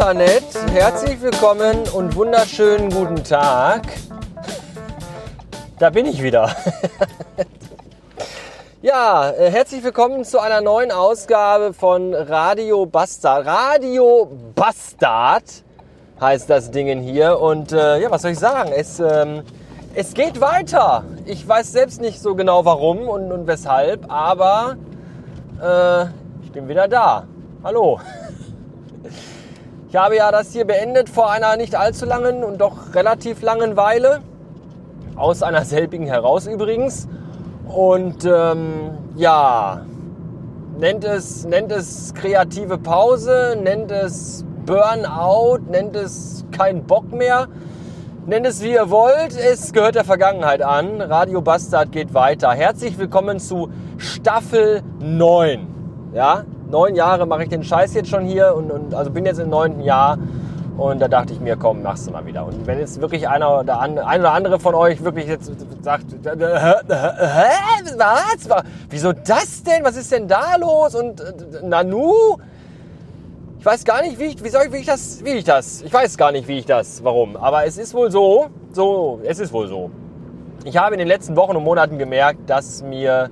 Internet, herzlich willkommen und wunderschönen guten Tag. Da bin ich wieder. ja, äh, herzlich willkommen zu einer neuen Ausgabe von Radio Bastard. Radio Bastard heißt das Ding hier. Und äh, ja, was soll ich sagen? Es, ähm, es geht weiter. Ich weiß selbst nicht so genau warum und, und weshalb, aber äh, ich bin wieder da. Hallo. Ich habe ja das hier beendet vor einer nicht allzu langen und doch relativ langen Weile. Aus einer selbigen heraus übrigens. Und ähm, ja, nennt es, nennt es kreative Pause, nennt es Burnout, nennt es kein Bock mehr. Nennt es wie ihr wollt, es gehört der Vergangenheit an. Radio Bastard geht weiter. Herzlich willkommen zu Staffel 9. Ja, neun Jahre mache ich den Scheiß jetzt schon hier und, und also bin jetzt im neunten Jahr. Und da dachte ich mir, komm, machst du mal wieder. Und wenn jetzt wirklich einer oder an, ein oder andere von euch wirklich jetzt sagt, hä, hä, was? Wieso das denn? Was ist denn da los? Und äh, Nanu? Ich weiß gar nicht, wie ich, wie soll ich, wie ich das, wie ich das, ich weiß gar nicht, wie ich das, warum. Aber es ist wohl so, so, es ist wohl so. Ich habe in den letzten Wochen und Monaten gemerkt, dass mir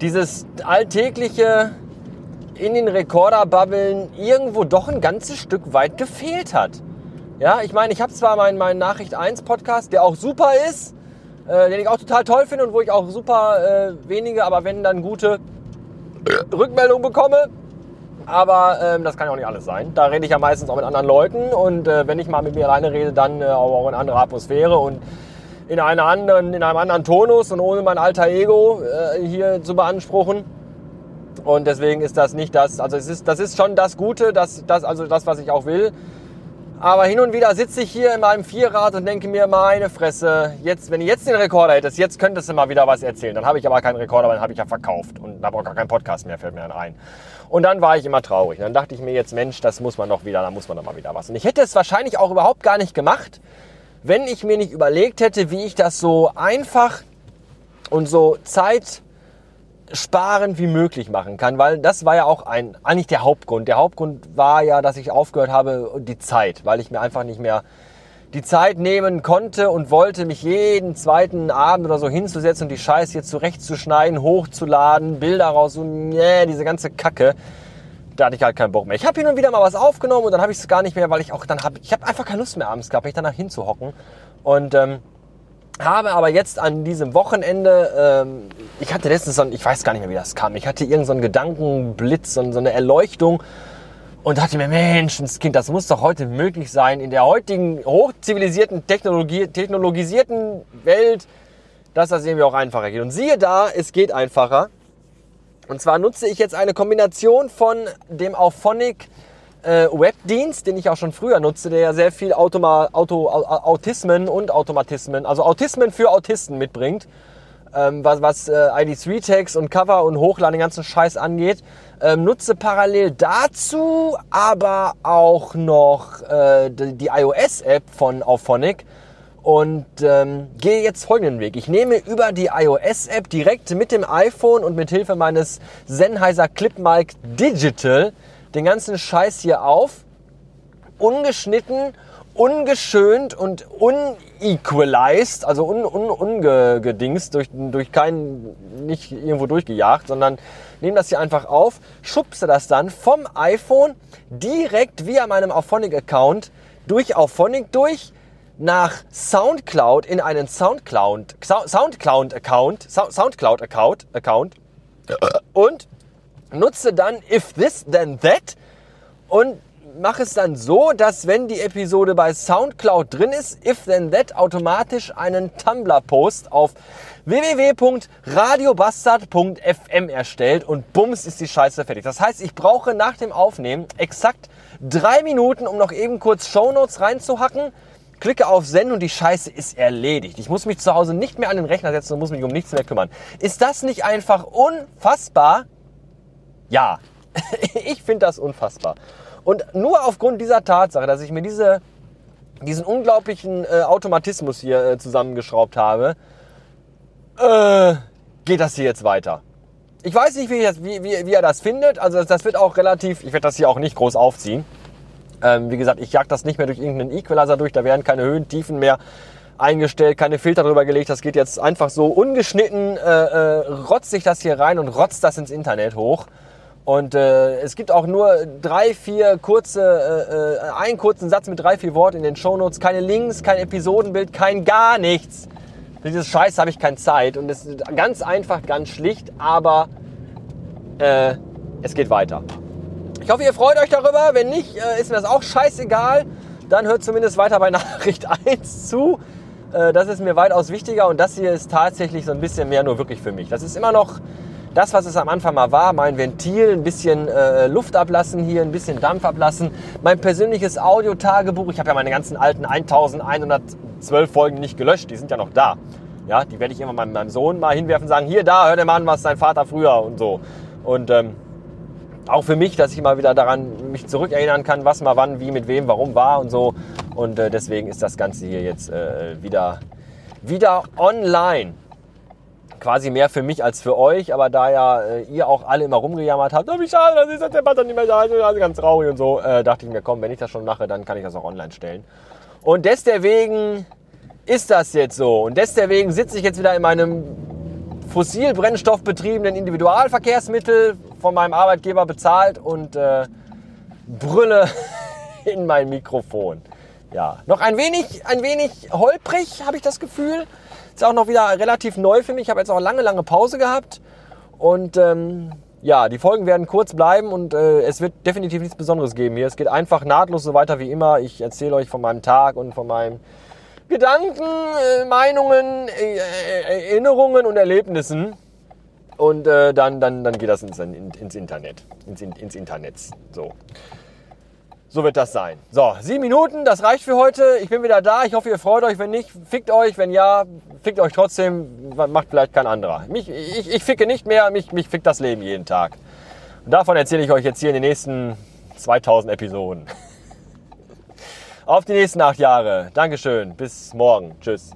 dieses alltägliche in den Rekorderbabbeln irgendwo doch ein ganzes Stück weit gefehlt hat. Ja, ich meine, ich habe zwar meinen mein Nachricht 1 Podcast, der auch super ist, äh, den ich auch total toll finde und wo ich auch super äh, wenige, aber wenn dann gute Rückmeldungen bekomme. Aber ähm, das kann ja auch nicht alles sein. Da rede ich ja meistens auch mit anderen Leuten und äh, wenn ich mal mit mir alleine rede, dann äh, auch in anderer Atmosphäre und in, einer anderen, in einem anderen Tonus und ohne mein alter Ego äh, hier zu beanspruchen. Und deswegen ist das nicht das, also es ist, das ist schon das Gute, das, das, also das, was ich auch will. Aber hin und wieder sitze ich hier in meinem Vierrad und denke mir, meine Fresse, jetzt, wenn du jetzt den Rekorder hättest, jetzt könntest du mal wieder was erzählen. Dann habe ich aber keinen Rekorder, den habe ich ja verkauft und habe auch gar keinen Podcast mehr, fällt mir dann ein. Und dann war ich immer traurig. Dann dachte ich mir jetzt, Mensch, das muss man doch wieder, da muss man doch mal wieder was. Und ich hätte es wahrscheinlich auch überhaupt gar nicht gemacht, wenn ich mir nicht überlegt hätte, wie ich das so einfach und so Zeit sparend wie möglich machen kann, weil das war ja auch ein, eigentlich der Hauptgrund. Der Hauptgrund war ja, dass ich aufgehört habe, die Zeit, weil ich mir einfach nicht mehr die Zeit nehmen konnte und wollte, mich jeden zweiten Abend oder so hinzusetzen und die Scheiße hier zurechtzuschneiden, hochzuladen, Bilder raus und nee, diese ganze Kacke. Da hatte ich halt keinen Bock mehr. Ich habe hin und wieder mal was aufgenommen und dann habe ich es gar nicht mehr, weil ich auch dann habe, ich habe einfach keine Lust mehr abends gehabt, mich danach hinzuhocken und ähm, habe aber jetzt an diesem Wochenende, ähm, ich hatte letztens so ein, ich weiß gar nicht mehr, wie das kam, ich hatte irgendeinen so Gedankenblitz, so, so eine Erleuchtung und dachte mir, Menschenskind, das muss doch heute möglich sein, in der heutigen hochzivilisierten, Technologie, technologisierten Welt, dass das irgendwie auch einfacher geht. Und siehe da, es geht einfacher. Und zwar nutze ich jetzt eine Kombination von dem Auphonic äh, Webdienst, den ich auch schon früher nutze, der ja sehr viel Automa Auto, Au- Autismen und Automatismen, also Autismen für Autisten mitbringt, ähm, was, was äh, ID3-Tags und Cover und Hochladen, den ganzen Scheiß angeht. Ähm, nutze parallel dazu aber auch noch äh, die, die iOS-App von Auphonic und ähm, gehe jetzt folgenden Weg. Ich nehme über die iOS-App direkt mit dem iPhone und mit Hilfe meines Sennheiser Clipmic Digital den ganzen Scheiß hier auf, ungeschnitten, ungeschönt und unequalized, also un, un, ungedingst, durch, durch keinen, nicht irgendwo durchgejagt, sondern nehme das hier einfach auf, schubse das dann vom iPhone direkt via meinem Auphonic-Account durch Auphonic durch nach Soundcloud in einen Soundcloud, Soundcloud-Account, Soundcloud-Account, Account. Und nutze dann if this then that und mache es dann so, dass wenn die Episode bei Soundcloud drin ist, if then that automatisch einen Tumblr-Post auf www.radiobastard.fm erstellt und bums ist die Scheiße fertig. Das heißt, ich brauche nach dem Aufnehmen exakt drei Minuten, um noch eben kurz Shownotes reinzuhacken, klicke auf Senden und die Scheiße ist erledigt. Ich muss mich zu Hause nicht mehr an den Rechner setzen und muss mich um nichts mehr kümmern. Ist das nicht einfach unfassbar? Ja, ich finde das unfassbar. Und nur aufgrund dieser Tatsache, dass ich mir diese, diesen unglaublichen äh, Automatismus hier äh, zusammengeschraubt habe, äh, geht das hier jetzt weiter. Ich weiß nicht, wie, das, wie, wie, wie er das findet. Also das, das, wird auch relativ, ich werde das hier auch nicht groß aufziehen. Ähm, wie gesagt, ich jag das nicht mehr durch irgendeinen Equalizer durch. Da werden keine Höhen, Tiefen mehr eingestellt, keine Filter drüber gelegt. Das geht jetzt einfach so ungeschnitten, äh, äh, rotzt sich das hier rein und rotzt das ins Internet hoch. Und äh, es gibt auch nur drei, vier kurze, äh, äh, einen kurzen Satz mit drei, vier Worten in den Shownotes. Keine Links, kein Episodenbild, kein gar nichts. Für dieses Scheiß habe ich keine Zeit. Und es ist ganz einfach, ganz schlicht, aber äh, es geht weiter. Ich hoffe, ihr freut euch darüber. Wenn nicht, äh, ist mir das auch scheißegal. Dann hört zumindest weiter bei Nachricht 1 zu. Äh, das ist mir weitaus wichtiger und das hier ist tatsächlich so ein bisschen mehr nur wirklich für mich. Das ist immer noch das, was es am Anfang mal war, mein Ventil, ein bisschen äh, Luft ablassen hier, ein bisschen Dampf ablassen, mein persönliches Audiotagebuch. Ich habe ja meine ganzen alten 1112 Folgen nicht gelöscht, die sind ja noch da. Ja, die werde ich immer meinem, meinem Sohn mal hinwerfen und sagen, hier, da, hör dir mal an, was dein Vater früher und so. Und ähm, auch für mich, dass ich mal wieder daran mich zurückerinnern kann, was mal wann, wie, mit wem, warum war und so. Und äh, deswegen ist das Ganze hier jetzt äh, wieder, wieder online quasi mehr für mich als für euch, aber da ja äh, ihr auch alle immer rumgejammert habt, oh, wie schade, das ist das der Button nicht mehr da, also ganz traurig und so, äh, dachte ich mir, komm, wenn ich das schon mache, dann kann ich das auch online stellen. Und deswegen ist das jetzt so. Und deswegen sitze ich jetzt wieder in meinem fossilbrennstoffbetriebenen Individualverkehrsmittel von meinem Arbeitgeber bezahlt und äh, brülle in mein Mikrofon. Ja, noch ein wenig, ein wenig holprig habe ich das Gefühl. Ist auch noch wieder relativ neu für mich. Ich habe jetzt auch lange, lange Pause gehabt. Und ähm, ja, die Folgen werden kurz bleiben und äh, es wird definitiv nichts Besonderes geben hier. Es geht einfach nahtlos so weiter wie immer. Ich erzähle euch von meinem Tag und von meinen Gedanken, äh, Meinungen, äh, äh Erinnerungen und Erlebnissen. Und äh, dann, dann, dann geht das ins, ins Internet. Ins, ins Internet. So. So wird das sein. So, sieben Minuten, das reicht für heute. Ich bin wieder da. Ich hoffe, ihr freut euch. Wenn nicht, fickt euch. Wenn ja, fickt euch trotzdem. Macht vielleicht kein anderer. Mich, ich, ich ficke nicht mehr. Mich, mich fickt das Leben jeden Tag. Und davon erzähle ich euch jetzt hier in den nächsten 2000 Episoden. Auf die nächsten acht Jahre. Dankeschön. Bis morgen. Tschüss.